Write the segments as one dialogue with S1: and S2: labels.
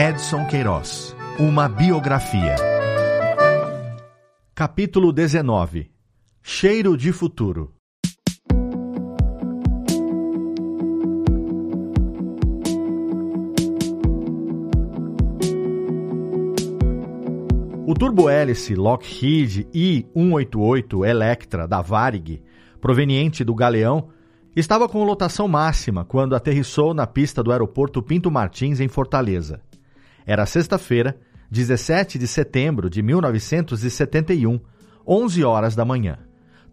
S1: Edson Queiroz Uma biografia. Capítulo 19 Cheiro de futuro. O turbohélice Lockheed I-188 Electra da Varig, proveniente do Galeão, estava com lotação máxima quando aterrissou na pista do aeroporto Pinto Martins, em Fortaleza. Era sexta-feira, 17 de setembro de 1971, 11 horas da manhã.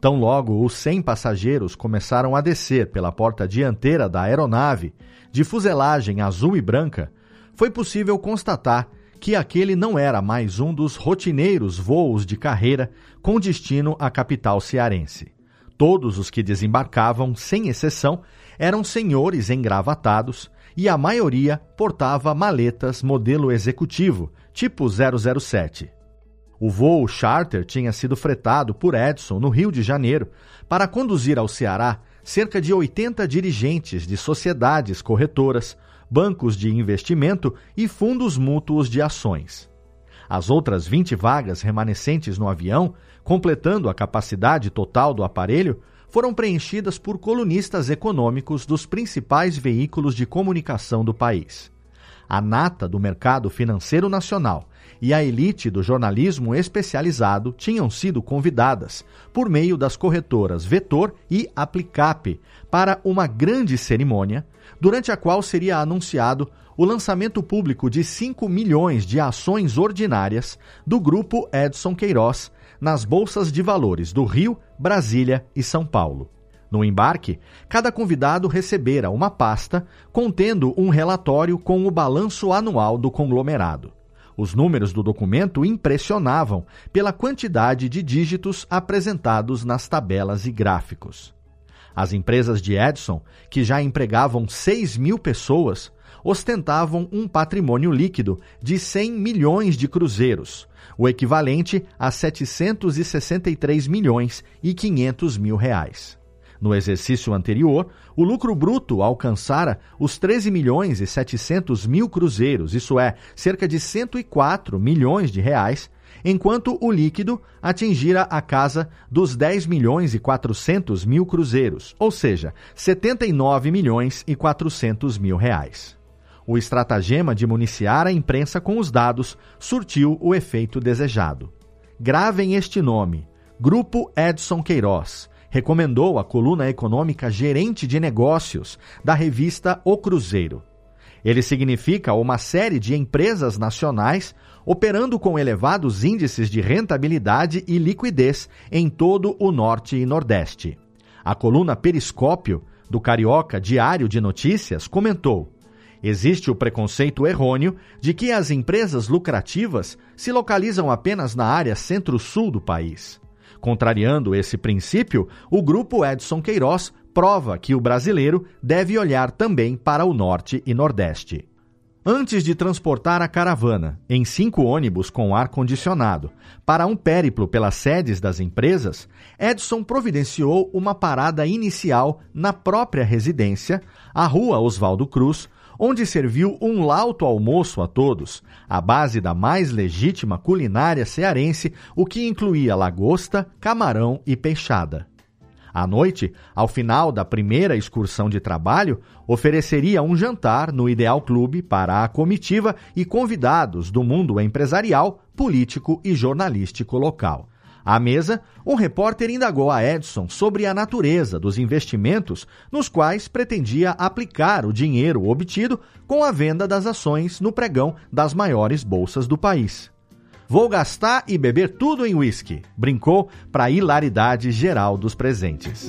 S1: Tão logo os 100 passageiros começaram a descer pela porta dianteira da aeronave, de fuselagem azul e branca, foi possível constatar que aquele não era mais um dos rotineiros voos de carreira com destino à capital cearense. Todos os que desembarcavam, sem exceção, eram senhores engravatados e a maioria portava maletas modelo executivo, tipo 007. O voo charter tinha sido fretado por Edson no Rio de Janeiro para conduzir ao Ceará cerca de 80 dirigentes de sociedades corretoras, bancos de investimento e fundos mútuos de ações. As outras 20 vagas remanescentes no avião, completando a capacidade total do aparelho, foram preenchidas por colunistas econômicos dos principais veículos de comunicação do país. A nata do mercado financeiro nacional e a elite do jornalismo especializado tinham sido convidadas, por meio das corretoras Vetor e Aplicap, para uma grande cerimônia, durante a qual seria anunciado o lançamento público de 5 milhões de ações ordinárias do grupo Edson Queiroz nas bolsas de valores do Rio, Brasília e São Paulo. No embarque, cada convidado recebera uma pasta contendo um relatório com o balanço anual do conglomerado. Os números do documento impressionavam pela quantidade de dígitos apresentados nas tabelas e gráficos. As empresas de Edson, que já empregavam 6 mil pessoas, ostentavam um patrimônio líquido de 100 milhões de cruzeiros, o equivalente a 763 milhões e 500 mil reais. No exercício anterior, o lucro bruto alcançara os 13 milhões e 700 mil cruzeiros, isso é, cerca de 104 milhões de reais, enquanto o líquido atingira a casa dos 10 milhões e 400 mil cruzeiros, ou seja, 79 milhões e 400 mil reais. O estratagema de municiar a imprensa com os dados surtiu o efeito desejado. Gravem este nome: Grupo Edson Queiroz recomendou a coluna econômica Gerente de Negócios da revista O Cruzeiro. Ele significa uma série de empresas nacionais operando com elevados índices de rentabilidade e liquidez em todo o Norte e Nordeste. A coluna Periscópio, do Carioca Diário de Notícias, comentou: Existe o preconceito errôneo de que as empresas lucrativas se localizam apenas na área centro-sul do país. Contrariando esse princípio, o grupo Edson Queiroz prova que o brasileiro deve olhar também para o norte e nordeste. Antes de transportar a caravana, em cinco ônibus com ar-condicionado, para um périplo pelas sedes das empresas, Edson providenciou uma parada inicial na própria residência, a Rua Oswaldo Cruz, onde serviu um lauto almoço a todos, à base da mais legítima culinária cearense, o que incluía lagosta, camarão e peixada. À noite, ao final da primeira excursão de trabalho, ofereceria um jantar no Ideal Clube para a comitiva e convidados do mundo empresarial, político e jornalístico local. À mesa, um repórter indagou a Edson sobre a natureza dos investimentos nos quais pretendia aplicar o dinheiro obtido com a venda das ações no pregão das maiores bolsas do país. Vou gastar e beber tudo em uísque, brincou para a hilaridade geral dos presentes.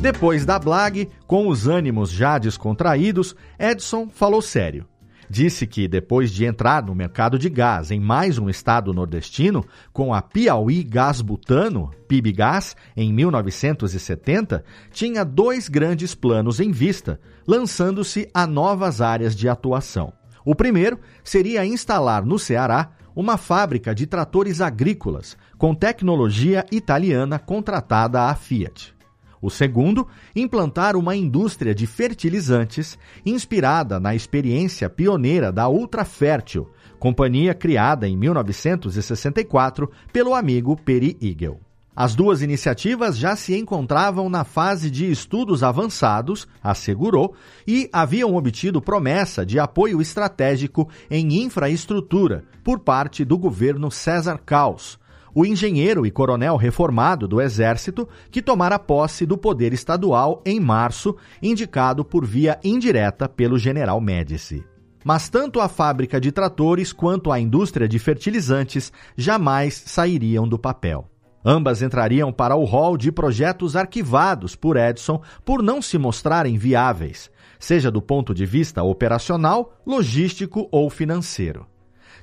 S1: Depois da Blag, com os ânimos já descontraídos, Edson falou sério disse que depois de entrar no mercado de gás em mais um estado nordestino, com a Piauí Gás Butano, PIBGás, em 1970, tinha dois grandes planos em vista, lançando-se a novas áreas de atuação. O primeiro seria instalar no Ceará uma fábrica de tratores agrícolas com tecnologia italiana contratada à Fiat. O segundo, implantar uma indústria de fertilizantes inspirada na experiência pioneira da Ultrafértil, companhia criada em 1964 pelo amigo Peri Igel. As duas iniciativas já se encontravam na fase de estudos avançados, assegurou, e haviam obtido promessa de apoio estratégico em infraestrutura por parte do governo César Caos, o engenheiro e coronel reformado do Exército que tomara posse do poder estadual em março, indicado por via indireta pelo general Médici. Mas tanto a fábrica de tratores quanto a indústria de fertilizantes jamais sairiam do papel. Ambas entrariam para o rol de projetos arquivados por Edson por não se mostrarem viáveis, seja do ponto de vista operacional, logístico ou financeiro.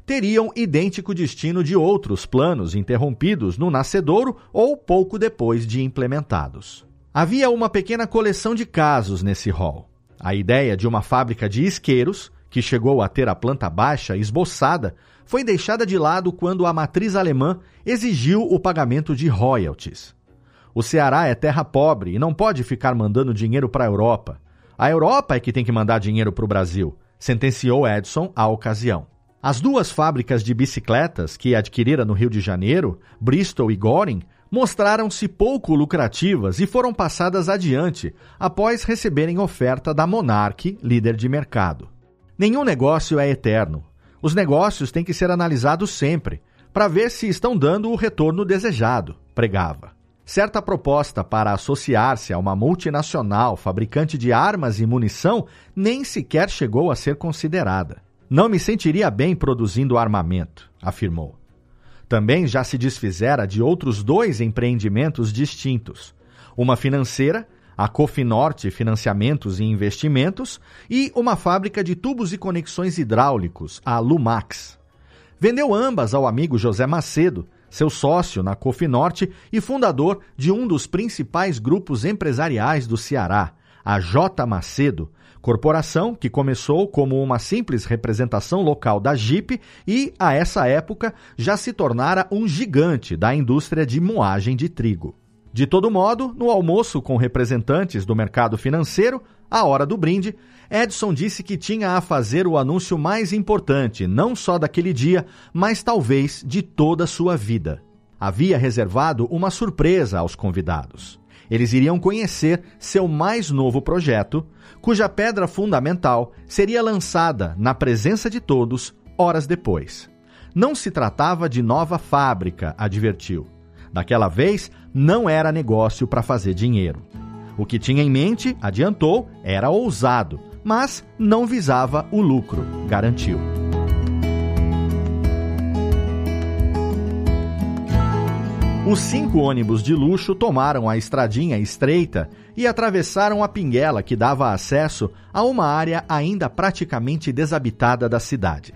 S1: Teriam idêntico destino de outros planos interrompidos no nascedouro ou pouco depois de implementados. Havia uma pequena coleção de casos nesse rol. A ideia de uma fábrica de isqueiros, que chegou a ter a planta baixa esboçada, foi deixada de lado quando a matriz alemã exigiu o pagamento de royalties. O Ceará é terra pobre e não pode ficar mandando dinheiro para a Europa. A Europa é que tem que mandar dinheiro para o Brasil, sentenciou Edson à ocasião. As duas fábricas de bicicletas que adquirira no Rio de Janeiro, Bristol e Goring, mostraram-se pouco lucrativas e foram passadas adiante após receberem oferta da Monarch, líder de mercado. Nenhum negócio é eterno. Os negócios têm que ser analisados sempre, para ver se estão dando o retorno desejado, pregava. Certa proposta para associar-se a uma multinacional fabricante de armas e munição nem sequer chegou a ser considerada. Não me sentiria bem produzindo armamento, afirmou. Também já se desfizera de outros dois empreendimentos distintos: uma financeira a Cofinorte Financiamentos e Investimentos e uma fábrica de tubos e conexões hidráulicos, a Lumax. Vendeu ambas ao amigo José Macedo, seu sócio na Cofinorte e fundador de um dos principais grupos empresariais do Ceará, a J. Macedo, corporação que começou como uma simples representação local da Jeep e, a essa época, já se tornara um gigante da indústria de moagem de trigo. De todo modo, no almoço com representantes do mercado financeiro, à hora do brinde, Edson disse que tinha a fazer o anúncio mais importante, não só daquele dia, mas talvez de toda a sua vida. Havia reservado uma surpresa aos convidados. Eles iriam conhecer seu mais novo projeto, cuja pedra fundamental seria lançada na presença de todos horas depois. Não se tratava de nova fábrica, advertiu. Daquela vez, não era negócio para fazer dinheiro. O que tinha em mente, adiantou, era ousado, mas não visava o lucro, garantiu. Os cinco ônibus de luxo tomaram a estradinha estreita e atravessaram a pinguela que dava acesso a uma área ainda praticamente desabitada da cidade.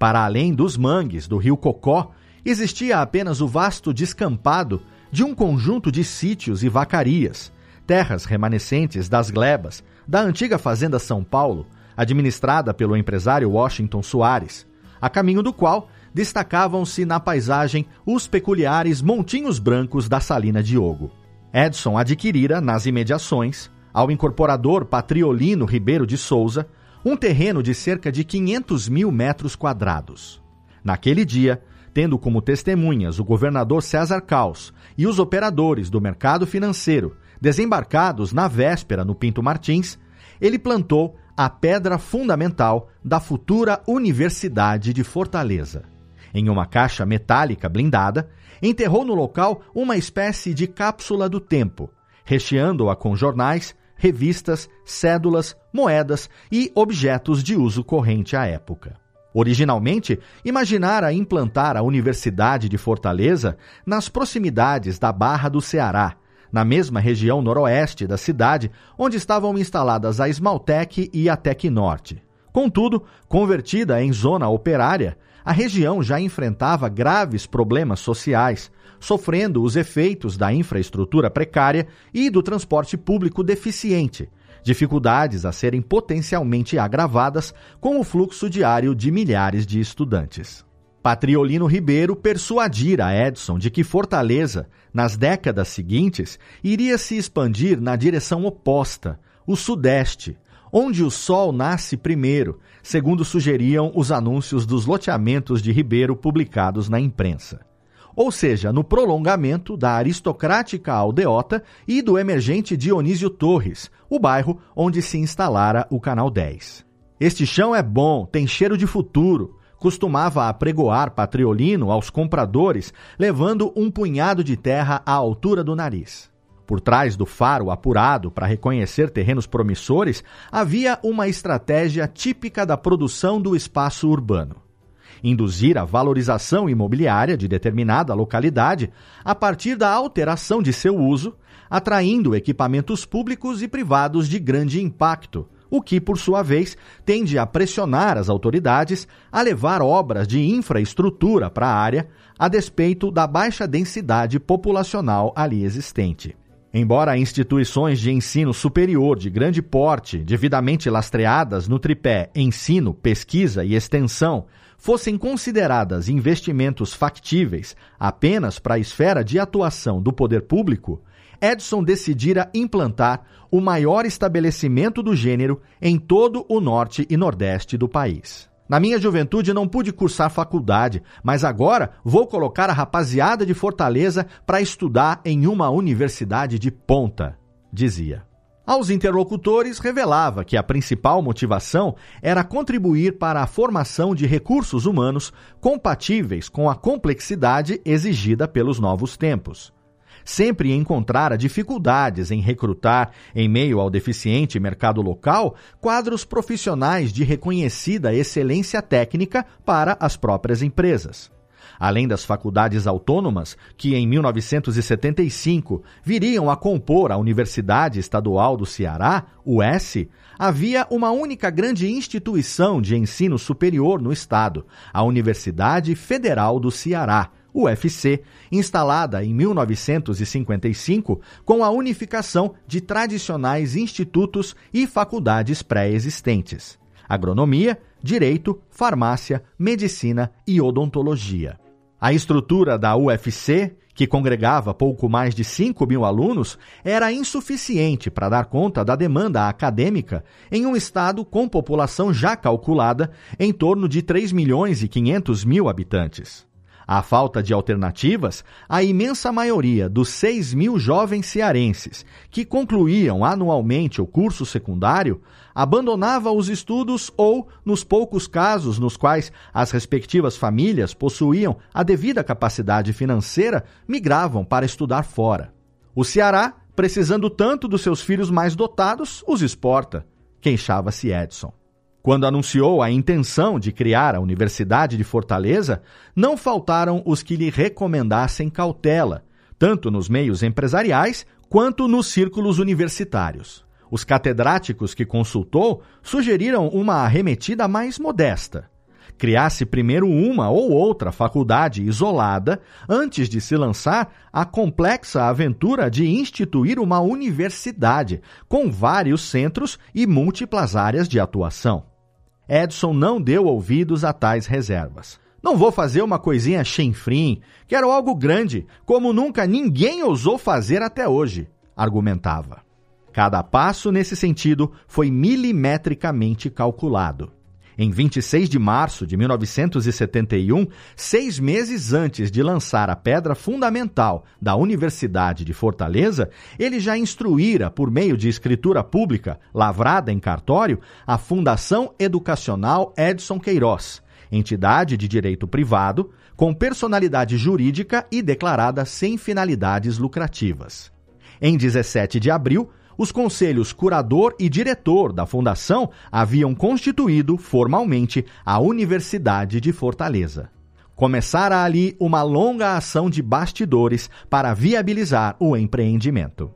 S1: Para além dos mangues do rio Cocó, existia apenas o vasto descampado de um conjunto de sítios e vacarias, terras remanescentes das glebas da antiga Fazenda São Paulo, administrada pelo empresário Washington Soares, a caminho do qual destacavam-se na paisagem os peculiares montinhos brancos da Salina Diogo. Edson adquirira, nas imediações, ao incorporador Patriolino Ribeiro de Souza, um terreno de cerca de 500 mil metros quadrados. Naquele dia, tendo como testemunhas o governador César Caos e os operadores do mercado financeiro desembarcados na véspera no Pinto Martins, ele plantou a pedra fundamental da futura Universidade de Fortaleza. Em uma caixa metálica blindada, enterrou no local uma espécie de cápsula do tempo, recheando-a com jornais, revistas, cédulas, moedas e objetos de uso corrente à época. Originalmente, imaginara implantar a Universidade de Fortaleza nas proximidades da Barra do Ceará, na mesma região noroeste da cidade, onde estavam instaladas a Esmaltec e a Tec Norte. Contudo, convertida em zona operária, a região já enfrentava graves problemas sociais, sofrendo os efeitos da infraestrutura precária e do transporte público deficiente, dificuldades a serem potencialmente agravadas com o fluxo diário de milhares de estudantes. Patriolino Ribeiro persuadira Edson de que Fortaleza, nas décadas seguintes, iria se expandir na direção oposta, o sudeste, onde o sol nasce primeiro, segundo sugeriam os anúncios dos loteamentos de Ribeiro publicados na imprensa. Ou seja, no prolongamento da aristocrática aldeota e do emergente Dionísio Torres, o bairro onde se instalara o Canal 10. Este chão é bom, tem cheiro de futuro, costumava apregoar Patriolino aos compradores, levando um punhado de terra à altura do nariz. Por trás do faro apurado para reconhecer terrenos promissores, havia uma estratégia típica da produção do espaço urbano. Induzir a valorização imobiliária de determinada localidade a partir da alteração de seu uso, atraindo equipamentos públicos e privados de grande impacto, o que, por sua vez, tende a pressionar as autoridades a levar obras de infraestrutura para a área, a despeito da baixa densidade populacional ali existente. Embora instituições de ensino superior de grande porte, devidamente lastreadas no tripé ensino, pesquisa e extensão, fossem consideradas investimentos factíveis apenas para a esfera de atuação do poder público, Edson decidira implantar o maior estabelecimento do gênero em todo o norte e nordeste do país. Na minha juventude não pude cursar faculdade, mas agora vou colocar a rapaziada de Fortaleza para estudar em uma universidade de ponta, dizia. Aos interlocutores, revelava que a principal motivação era contribuir para a formação de recursos humanos compatíveis com a complexidade exigida pelos novos tempos sempre encontrara dificuldades em recrutar, em meio ao deficiente mercado local, quadros profissionais de reconhecida excelência técnica para as próprias empresas. Além das faculdades autônomas, que em 1975 viriam a compor a Universidade Estadual do Ceará, UES, havia uma única grande instituição de ensino superior no estado, a Universidade Federal do Ceará, UFC, instalada em 1955 com a unificação de tradicionais institutos e faculdades pré-existentes: agronomia, direito, farmácia, medicina e odontologia. A estrutura da UFC, que congregava pouco mais de 5 mil alunos, era insuficiente para dar conta da demanda acadêmica em um estado com população já calculada em torno de 3 milhões e 500 mil habitantes. À falta de alternativas, a imensa maioria dos 6 mil jovens cearenses que concluíam anualmente o curso secundário abandonava os estudos ou, nos poucos casos nos quais as respectivas famílias possuíam a devida capacidade financeira, migravam para estudar fora. O Ceará, precisando tanto dos seus filhos mais dotados, os exporta, queixava-se Edson. Quando anunciou a intenção de criar a Universidade de Fortaleza, não faltaram os que lhe recomendassem cautela, tanto nos meios empresariais quanto nos círculos universitários. Os catedráticos que consultou sugeriram uma arremetida mais modesta. Criasse primeiro uma ou outra faculdade isolada antes de se lançar a complexa aventura de instituir uma universidade com vários centros e múltiplas áreas de atuação. Edson não deu ouvidos a tais reservas. Não vou fazer uma coisinha chenfrim, quero algo grande, como nunca ninguém ousou fazer até hoje, argumentava. Cada passo nesse sentido foi milimetricamente calculado. Em 26 de março de 1971, seis meses antes de lançar a pedra fundamental da Universidade de Fortaleza, ele já instruíra, por meio de escritura pública, lavrada em cartório, a Fundação Educacional Edson Queiroz, entidade de direito privado, com personalidade jurídica e declarada sem finalidades lucrativas. Em 17 de abril, os conselhos curador e diretor da fundação haviam constituído formalmente a Universidade de Fortaleza. Começara ali uma longa ação de bastidores para viabilizar o empreendimento.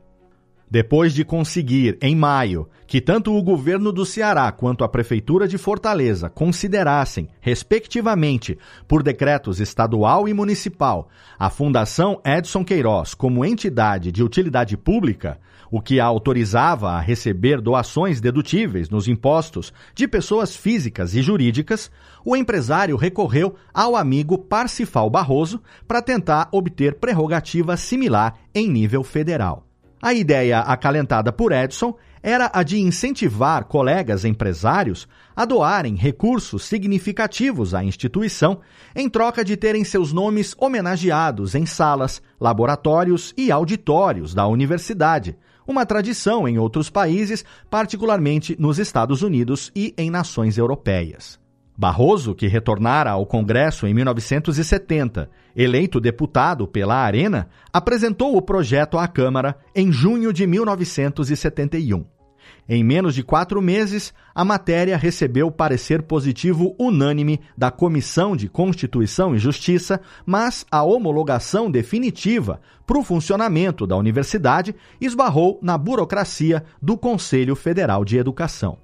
S1: Depois de conseguir, em maio, que tanto o governo do Ceará quanto a prefeitura de Fortaleza considerassem, respectivamente, por decretos estadual e municipal, a Fundação Edson Queiroz como entidade de utilidade pública, o que a autorizava a receber doações dedutíveis nos impostos de pessoas físicas e jurídicas, o empresário recorreu ao amigo Parcifal Barroso para tentar obter prerrogativa similar em nível federal. A ideia acalentada por Edson era a de incentivar colegas empresários a doarem recursos significativos à instituição em troca de terem seus nomes homenageados em salas, laboratórios e auditórios da universidade, uma tradição em outros países, particularmente nos Estados Unidos e em nações europeias. Barroso, que retornara ao Congresso em 1970, eleito deputado pela Arena, apresentou o projeto à Câmara em junho de 1971. Em menos de quatro meses, a matéria recebeu parecer positivo unânime da Comissão de Constituição e Justiça, mas a homologação definitiva para o funcionamento da universidade esbarrou na burocracia do Conselho Federal de Educação.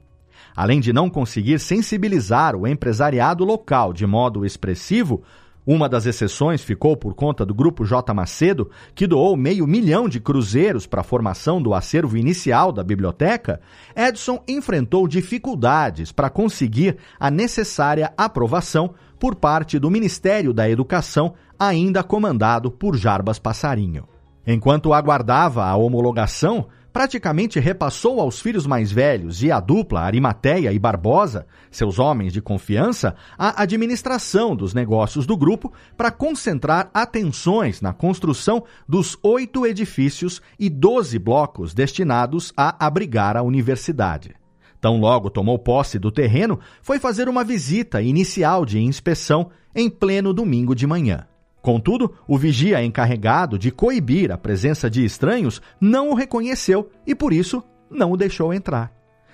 S1: Além de não conseguir sensibilizar o empresariado local de modo expressivo, uma das exceções ficou por conta do Grupo J. Macedo, que doou meio milhão de cruzeiros para a formação do acervo inicial da biblioteca. Edson enfrentou dificuldades para conseguir a necessária aprovação por parte do Ministério da Educação, ainda comandado por Jarbas Passarinho. Enquanto aguardava a homologação, praticamente repassou aos filhos mais velhos e à dupla Arimateia e Barbosa, seus homens de confiança, a administração dos negócios do grupo para concentrar atenções na construção dos oito edifícios e doze blocos destinados a abrigar a universidade. Tão logo tomou posse do terreno, foi fazer uma visita inicial de inspeção em pleno domingo de manhã. Contudo, o vigia encarregado de coibir a presença de estranhos não o reconheceu e, por isso, não o deixou entrar.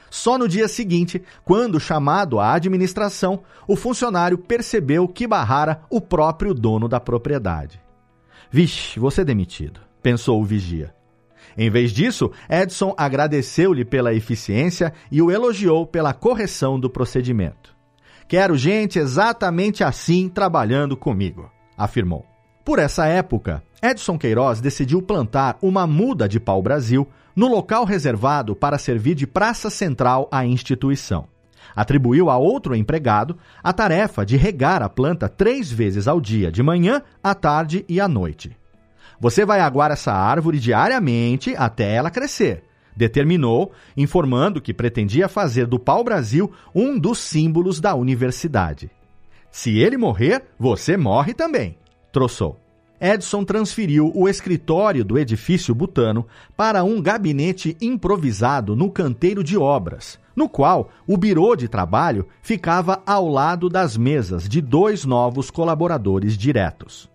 S1: Só no dia seguinte, quando chamado à administração, o funcionário percebeu que barrara o próprio dono da propriedade. Vixe, você é demitido, pensou o vigia. Em vez disso, Edson agradeceu-lhe pela eficiência e o elogiou pela correção do procedimento. Quero gente exatamente assim trabalhando comigo afirmou. Por essa época, Edson Queiroz decidiu plantar uma muda de pau-brasil no local reservado para servir de praça central à instituição. Atribuiu a outro empregado a tarefa de regar a planta três vezes ao dia, de manhã, à tarde e à noite. Você vai aguar essa árvore diariamente até ela crescer, determinou, informando que pretendia fazer do pau-brasil um dos símbolos da universidade. Se ele morrer, você morre também, troçou. Edson transferiu o escritório do edifício Butano para um gabinete improvisado no canteiro de obras, no qual o birô de trabalho ficava ao lado das mesas de dois novos colaboradores diretos.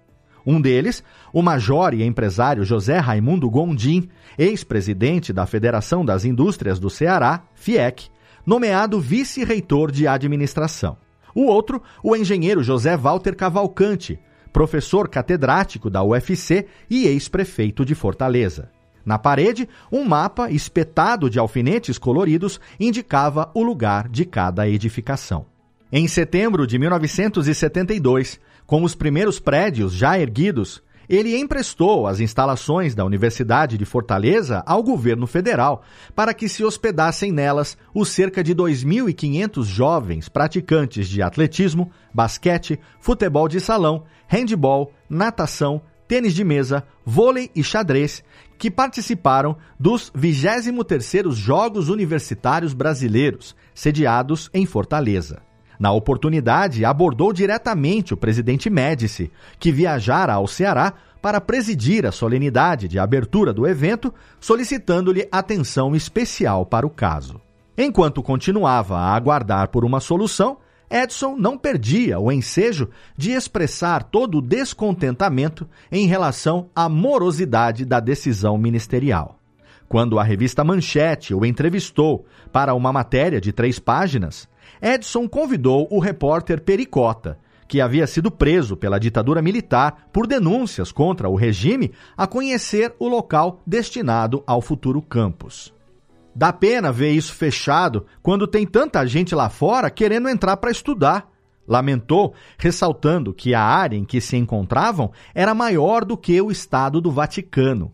S1: Um deles, o major e empresário José Raimundo Gondim, ex-presidente da Federação das Indústrias do Ceará, FIEC, nomeado vice-reitor de administração. O outro, o engenheiro José Walter Cavalcante, professor catedrático da UFC e ex-prefeito de Fortaleza. Na parede, um mapa espetado de alfinetes coloridos indicava o lugar de cada edificação. Em setembro de 1972, com os primeiros prédios já erguidos, ele emprestou as instalações da Universidade de Fortaleza ao governo federal para que se hospedassem nelas os cerca de 2.500 jovens praticantes de atletismo, basquete, futebol de salão, handebol, natação, tênis de mesa, vôlei e xadrez que participaram dos 23º Jogos Universitários Brasileiros, sediados em Fortaleza. Na oportunidade, abordou diretamente o presidente Médici, que viajara ao Ceará para presidir a solenidade de abertura do evento, solicitando-lhe atenção especial para o caso. Enquanto continuava a aguardar por uma solução, Edson não perdia o ensejo de expressar todo o descontentamento em relação à morosidade da decisão ministerial. Quando a revista Manchete o entrevistou para uma matéria de três páginas, Edson convidou o repórter Pericota, que havia sido preso pela ditadura militar por denúncias contra o regime, a conhecer o local destinado ao futuro campus. Dá pena ver isso fechado quando tem tanta gente lá fora querendo entrar para estudar. Lamentou, ressaltando que a área em que se encontravam era maior do que o Estado do Vaticano.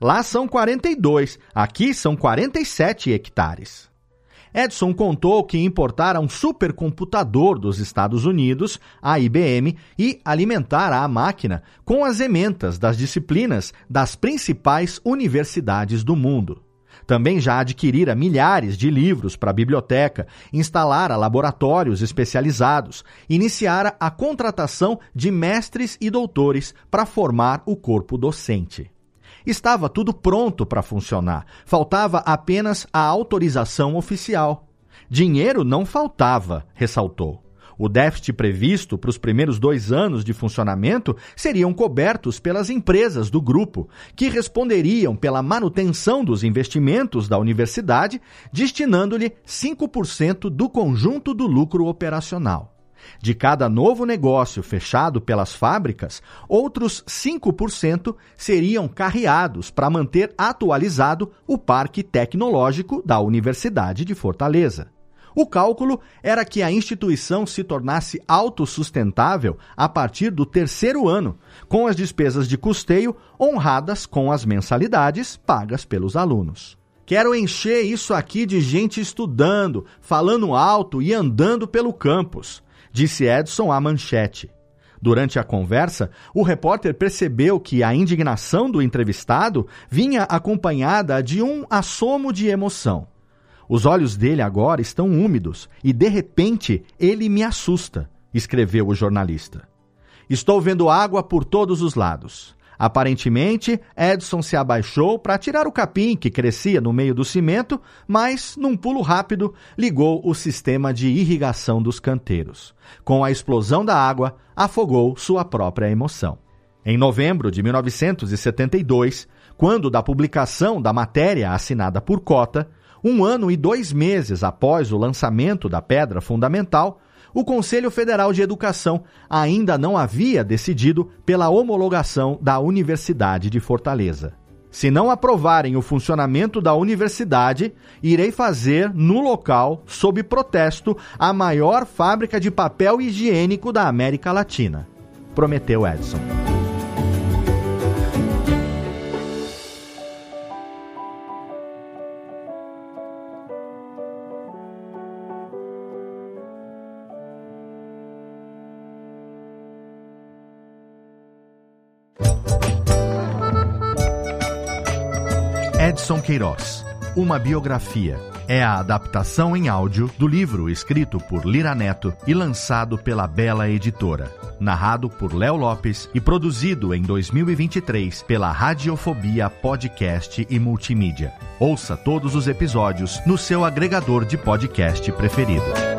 S1: Lá são 42, aqui são 47 hectares. Edson contou que importara um supercomputador dos Estados Unidos, a IBM, e alimentara a máquina com as ementas das disciplinas das principais universidades do mundo. Também já adquirira milhares de livros para a biblioteca, instalara laboratórios especializados, iniciara a contratação de mestres e doutores para formar o corpo docente. Estava tudo pronto para funcionar, faltava apenas a autorização oficial. Dinheiro não faltava, ressaltou. O déficit previsto para os primeiros dois anos de funcionamento seriam cobertos pelas empresas do grupo, que responderiam pela manutenção dos investimentos da universidade, destinando-lhe 5% do conjunto do lucro operacional. De cada novo negócio fechado pelas fábricas, outros 5% seriam carreados para manter atualizado o parque tecnológico da Universidade de Fortaleza. O cálculo era que a instituição se tornasse autossustentável a partir do terceiro ano, com as despesas de custeio honradas com as mensalidades pagas pelos alunos. Quero encher isso aqui de gente estudando, falando alto e andando pelo campus disse Edson à manchete. Durante a conversa, o repórter percebeu que a indignação do entrevistado vinha acompanhada de um assomo de emoção. Os olhos dele agora estão úmidos e, de repente, ele me assusta, escreveu o jornalista. Estou vendo água por todos os lados. Aparentemente, Edson se abaixou para tirar o capim que crescia no meio do cimento, mas, num pulo rápido, ligou o sistema de irrigação dos canteiros. Com a explosão da água, afogou sua própria emoção. Em novembro de 1972, quando da publicação da matéria assinada por Cota, um ano e dois meses após o lançamento da pedra fundamental, o Conselho Federal de Educação ainda não havia decidido pela homologação da Universidade de Fortaleza. Se não aprovarem o funcionamento da universidade, irei fazer no local, sob protesto, a maior fábrica de papel higiênico da América Latina. Prometeu Edson. Edson Queiroz. Uma biografia. É a adaptação em áudio do livro escrito por Lira Neto e lançado pela Bela Editora. Narrado por Léo Lopes e produzido em 2023 pela Radiofobia Podcast e Multimídia. Ouça todos os episódios no seu agregador de podcast preferido.